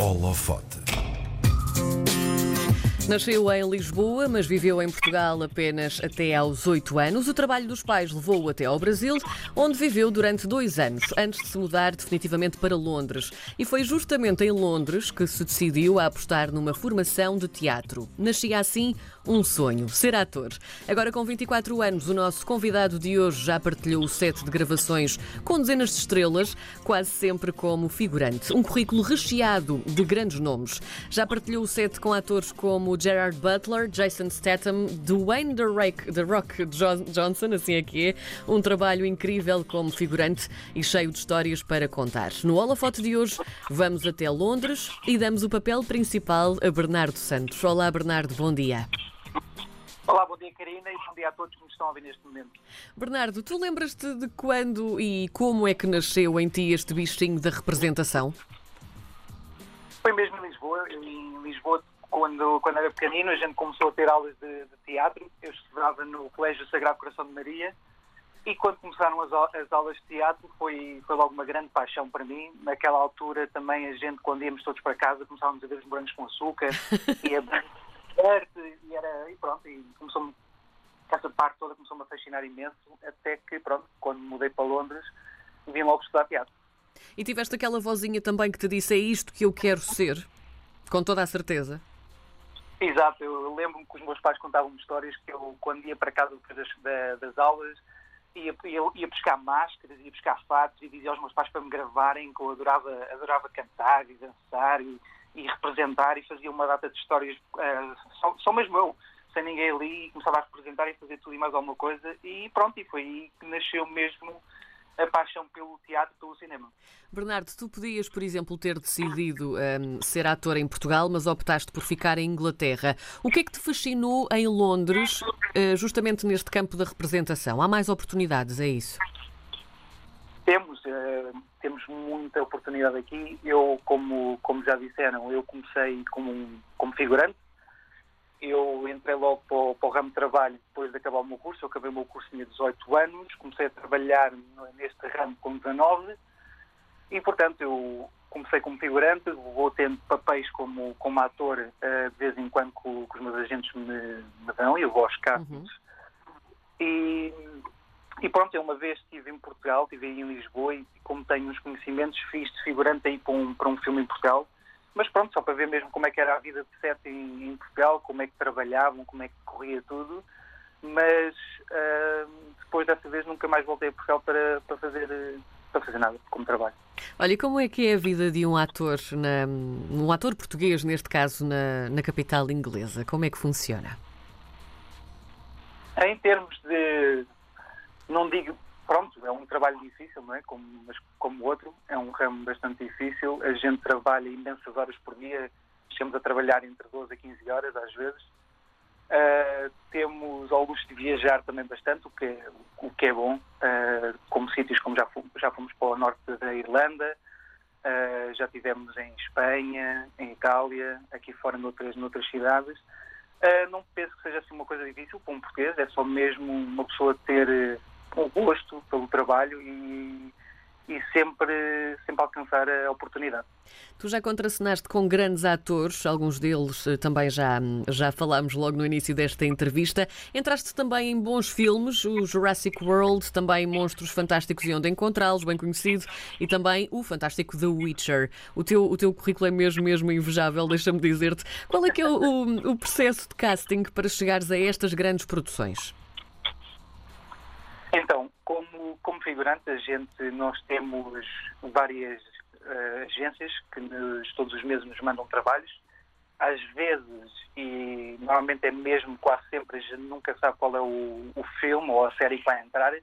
Holofote. Nasceu em Lisboa, mas viveu em Portugal apenas até aos 8 anos. O trabalho dos pais levou-o até ao Brasil, onde viveu durante dois anos, antes de se mudar definitivamente para Londres. E foi justamente em Londres que se decidiu a apostar numa formação de teatro. Nascia assim um sonho, ser ator. Agora, com 24 anos, o nosso convidado de hoje já partilhou o set de gravações com dezenas de estrelas, quase sempre como figurante. Um currículo recheado de grandes nomes. Já partilhou o set com atores como Gerard Butler, Jason Statham, Dwayne The Rock, The Rock Johnson, assim é que é. Um trabalho incrível como figurante e cheio de histórias para contar. No Holofote de hoje, vamos até Londres e damos o papel principal a Bernardo Santos. Olá, Bernardo, bom dia. Olá, bom dia Karina e bom dia a todos que nos estão a ouvir neste momento. Bernardo, tu lembras-te de quando e como é que nasceu em ti este bichinho da representação? Foi mesmo em Lisboa. Em Lisboa quando, quando era pequenino, a gente começou a ter aulas de, de teatro. Eu estudava no Colégio Sagrado Coração de Maria e quando começaram as, as, aulas de teatro foi, foi logo uma grande paixão para mim. Naquela altura também a gente, quando íamos todos para casa, começávamos a ver os morangos com açúcar e a e, era, e pronto, e começou essa parte toda começou-me a fascinar imenso, até que pronto, quando mudei para Londres, vim logo estudar teatro. E tiveste aquela vozinha também que te disse é isto que eu quero ser, com toda a certeza? Exato, eu lembro-me que os meus pais contavam-me histórias que eu, quando ia para casa depois das, das aulas, ia, ia, ia buscar máscaras, ia buscar fatos e dizia aos meus pais para me gravarem, que eu adorava, adorava cantar e dançar e, e representar e fazia uma data de histórias, uh, só, só mesmo eu, sem ninguém ali, começava a representar e fazer tudo e mais alguma coisa e pronto, e foi aí que nasceu mesmo a paixão pelo teatro, pelo cinema. Bernardo, tu podias, por exemplo, ter decidido um, ser ator em Portugal, mas optaste por ficar em Inglaterra. O que é que te fascinou em Londres, uh, justamente neste campo da representação? Há mais oportunidades, é isso? Temos, uh, temos muita oportunidade aqui. Eu, como, como já disseram, eu comecei como, como figurante, eu entrei logo para o, para o, ramo de trabalho depois de acabar o meu curso. Eu acabei o meu curso, tinha 18 anos, comecei a trabalhar neste ramo com 19 e, portanto, eu comecei como figurante, vou tendo papéis como, como ator uh, de vez em quando que, que os meus agentes me, me dão e eu vou aos castings. Uhum. E, e pronto, eu uma vez estive em Portugal, estive aí em Lisboa e como tenho uns conhecimentos, fiz de figurante aí para um, para um filme em Portugal mas pronto, só para ver mesmo como é que era a vida de sete em, em Portugal, como é que trabalhavam, como é que corria tudo. Mas uh, depois dessa vez nunca mais voltei a Portugal para, para, fazer, para fazer nada como trabalho. Olha, e como é que é a vida de um ator, na, um ator português, neste caso, na, na capital inglesa? Como é que funciona? Em termos de. Não digo pronto, é um trabalho difícil, não é? Como, mas como outro, é um ramo bastante difícil. A gente trabalha imensas horas por dia, chegamos a trabalhar entre 12 a 15 horas às vezes. Uh, temos ao luxo de viajar também bastante, o que é, o que é bom, uh, como sítios como já fomos, já fomos para o norte da Irlanda, uh, já tivemos em Espanha, em Itália, aqui fora noutras, noutras cidades. não penso que seja assim uma coisa difícil para um português, é só mesmo uma pessoa ter um gosto pelo trabalho e, e sempre, sempre alcançar a oportunidade. Tu já contracenaste com grandes atores, alguns deles eh, também já, já falámos logo no início desta entrevista. Entraste também em bons filmes, o Jurassic World, também Monstros Fantásticos e Onde Encontrá-los, bem conhecido, e também o fantástico The Witcher. O teu, o teu currículo é mesmo, mesmo invejável, deixa-me dizer-te. Qual é que é o, o, o processo de casting para chegares a estas grandes produções? Como, como figurante, a gente, nós temos várias uh, agências que nos, todos os meses nos mandam trabalhos. Às vezes, e normalmente é mesmo quase sempre, a gente nunca sabe qual é o, o filme ou a série que vai entrar.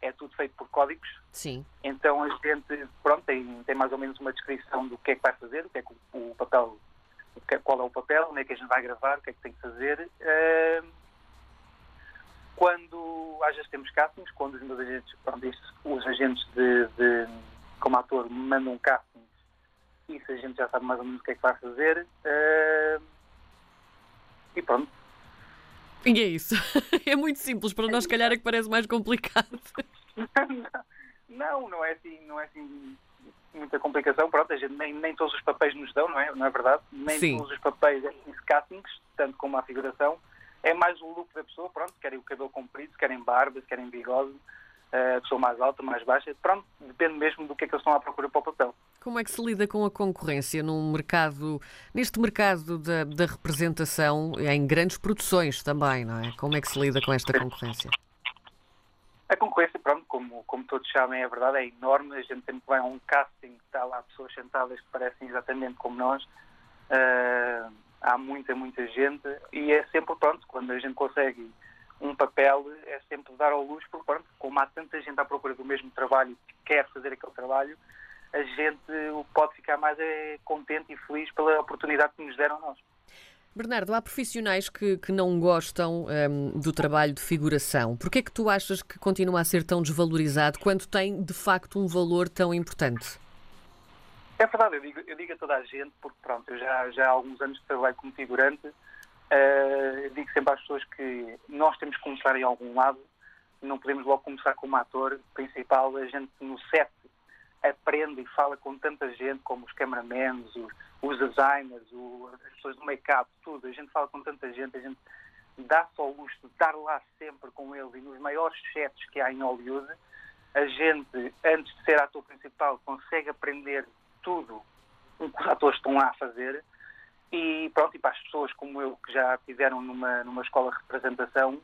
É tudo feito por códigos. Sim. Então a gente, pronto, tem, tem mais ou menos uma descrição do que é que vai fazer, o que é que o, o papel, o que, qual é o papel, onde é que a gente vai gravar, o que é que tem que fazer. Uh, quando às vezes temos castings, quando os meus agentes, pronto, os agentes de, de, como ator mandam castings, isso a gente já sabe mais ou menos o que é que vai fazer. Uh, e pronto. E é isso. É muito simples, para nós, se calhar, é que parece mais complicado. não, não é assim, não é assim muita complicação. Pronto, a gente nem, nem todos os papéis nos dão, não é? Não é verdade? Nem Sim. todos os papéis é castings, tanto como a figuração. É mais o look da pessoa, pronto, querem o cabelo comprido, querem barba, querem bigode, a pessoa mais alta, mais baixa, pronto, depende mesmo do que é que eles estão à procura para o papel. Como é que se lida com a concorrência num mercado, neste mercado da, da representação em grandes produções também, não é? Como é que se lida com esta concorrência? A concorrência, pronto, como, como todos sabem, é verdade, é enorme. A gente sempre vai a um casting, está lá pessoas sentadas que parecem exatamente como nós. Uh, há muita, muita gente e é sempre, pronto, quando a gente consegue um papel, é sempre dar ao luz, porque, pronto, como há tanta gente à procura do mesmo trabalho que quer fazer aquele trabalho, a gente pode ficar mais é, contente e feliz pela oportunidade que nos deram nós. Bernardo, há profissionais que, que não gostam um, do trabalho de figuração. Por que é que tu achas que continua a ser tão desvalorizado quando tem, de facto, um valor tão importante? É verdade, eu digo, eu digo a toda a gente, porque pronto, eu já, já há alguns anos que trabalho como figurante, uh, digo sempre às pessoas que nós temos que começar em algum lado, não podemos logo começar como ator principal, a gente no set aprende e fala com tanta gente, como os cameramans, os, os designers, o, as pessoas do make-up, tudo. A gente fala com tanta gente, a gente dá só o luxo de estar lá sempre com eles e nos maiores sets que há em Hollywood. A gente, antes de ser ator principal, consegue aprender tudo o que os atores estão lá a fazer. E pronto, e para as pessoas como eu, que já tiveram numa, numa escola de representação,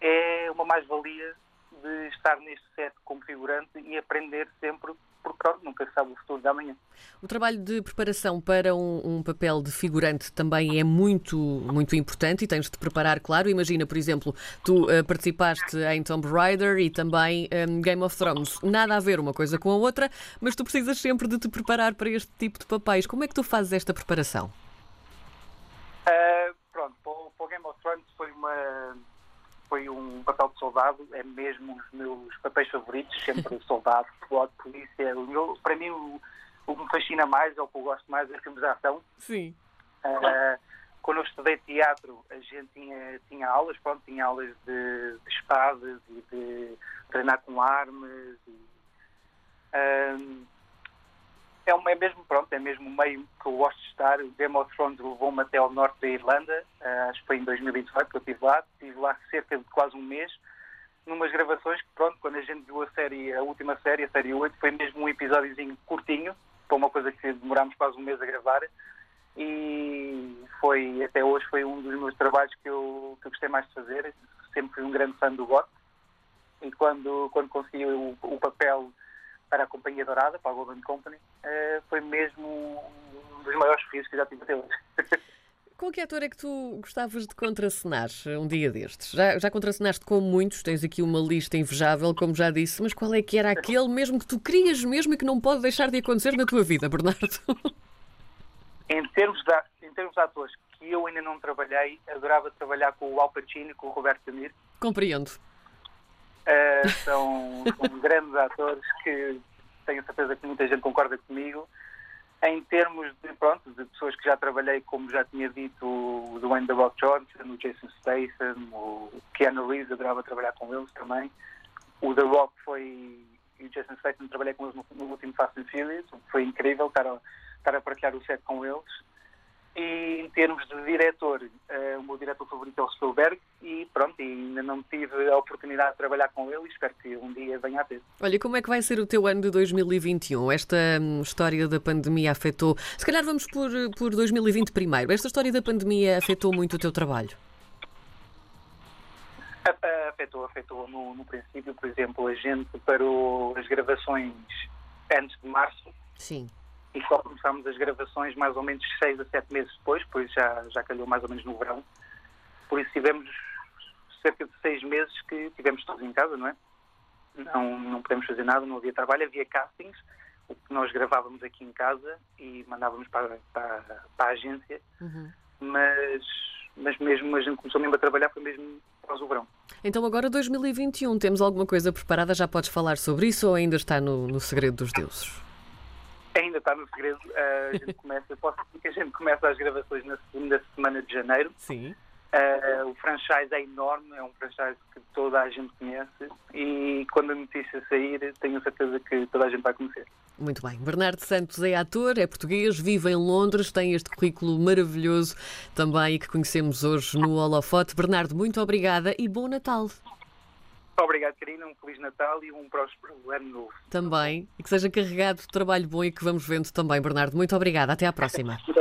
é uma mais-valia de estar neste set como figurante e aprender sempre porque nunca sabe o futuro da manhã. O trabalho de preparação para um, um, papel de figurante também é muito, muito importante e tens de te preparar, claro. Imagina, por exemplo, tu uh, participaste em Tomb Raider e também um, Game of Thrones. Nada a ver uma coisa com a outra, mas tu precisas sempre de te preparar para este tipo de papéis. Como é que tu fazes esta preparação? Uh, pronto, para o, para o Game of Thrones foi uma foi um papel de soldado, é mesmo os meus papéis favoritos, sempre soldado, piloto, polícia. O meu, para mim, o, o que me fascina mais, ou o que eu gosto mais, é filmes de ação. Sim. Uh, quando eu estudei teatro, a gente tinha, tinha aulas, pronto, tinha aulas de, de espadas e de treinar com armas. E, uh, é, é mesmo, pronto, é mesmo o meio que eu gosto de estar. O Game of Thrones levou-me até ao norte da Irlanda, uh, acho que foi em 2018 que eu estive lá. Estive lá cerca de quase um mês, numas gravações que, pronto, quando a gente viu a série, a última série, a série 8, foi mesmo um episódiozinho curtinho, para uma coisa que demorámos quase um mês a gravar. E foi, até hoje, foi um dos meus trabalhos que eu, que eu gostei mais de fazer. Sempre fui um grande fã do GOT. E quando, quando consegui o, o papel para a Companhia Dourada, para a Golden Company, uh, foi mesmo um dos maiores desafios que já tive até hoje. Com que ator é que tu gostavas de contracenar um dia destes? Já, já contracenaste com muitos, tens aqui uma lista invejável, como já disse, mas qual é que era aquele mesmo que tu querias mesmo e que não pode deixar de acontecer na tua vida, Bernardo? Em termos de, em termos de atores que eu ainda não trabalhei, adorava trabalhar com o Al Pacino e com o Roberto Niro. Compreendo. Uh, são, são grandes atores que tenho certeza que muita gente concorda comigo. Em termos de, pronto, de pessoas que já trabalhei, como já tinha dito, o Dwayne The Rock Johnson, o Jason Statham, o Keanu Reeves, adorava trabalhar com eles também. O The Rock foi, e o Jason Statham, trabalhei com eles no, no último Fast and Furious, foi incrível estar a, estar a partilhar o set com eles. E em termos de diretor, uh, o meu diretor favorito é o Spielberg e pronto, ainda não tive a oportunidade de trabalhar com ele e espero que um dia venha a ter. Olha, como é que vai ser o teu ano de 2021? Esta hum, história da pandemia afetou. Se calhar vamos por, por 2020 primeiro. Esta história da pandemia afetou muito o teu trabalho? Afetou, afetou. No, no princípio, por exemplo, a gente parou as gravações antes de março. Sim e só começámos as gravações mais ou menos seis a sete meses depois, pois já, já calhou mais ou menos no verão. Por isso tivemos cerca de seis meses que tivemos todos em casa, não é? Não, não podemos fazer nada, não havia trabalho, havia castings, o que nós gravávamos aqui em casa e mandávamos para, para, para a agência, uhum. mas, mas mesmo a gente começou mesmo a trabalhar foi mesmo após o verão. Então agora 2021, temos alguma coisa preparada? Já podes falar sobre isso ou ainda está no, no segredo dos deuses? Ainda está no segredo. Uh, a gente começa, posso dizer que a gente começa as gravações na segunda semana de janeiro. Sim. Uh, o franchise é enorme, é um franchise que toda a gente conhece e quando a notícia sair, tenho certeza que toda a gente vai conhecer. Muito bem. Bernardo Santos é ator, é português, vive em Londres, tem este currículo maravilhoso também que conhecemos hoje no Holofote. Bernardo, muito obrigada e bom Natal. Obrigado, Karina. Um Feliz Natal e um próspero ano novo. Também. E que seja carregado de trabalho bom e que vamos vendo também, Bernardo. Muito obrigada. Até à próxima. Muito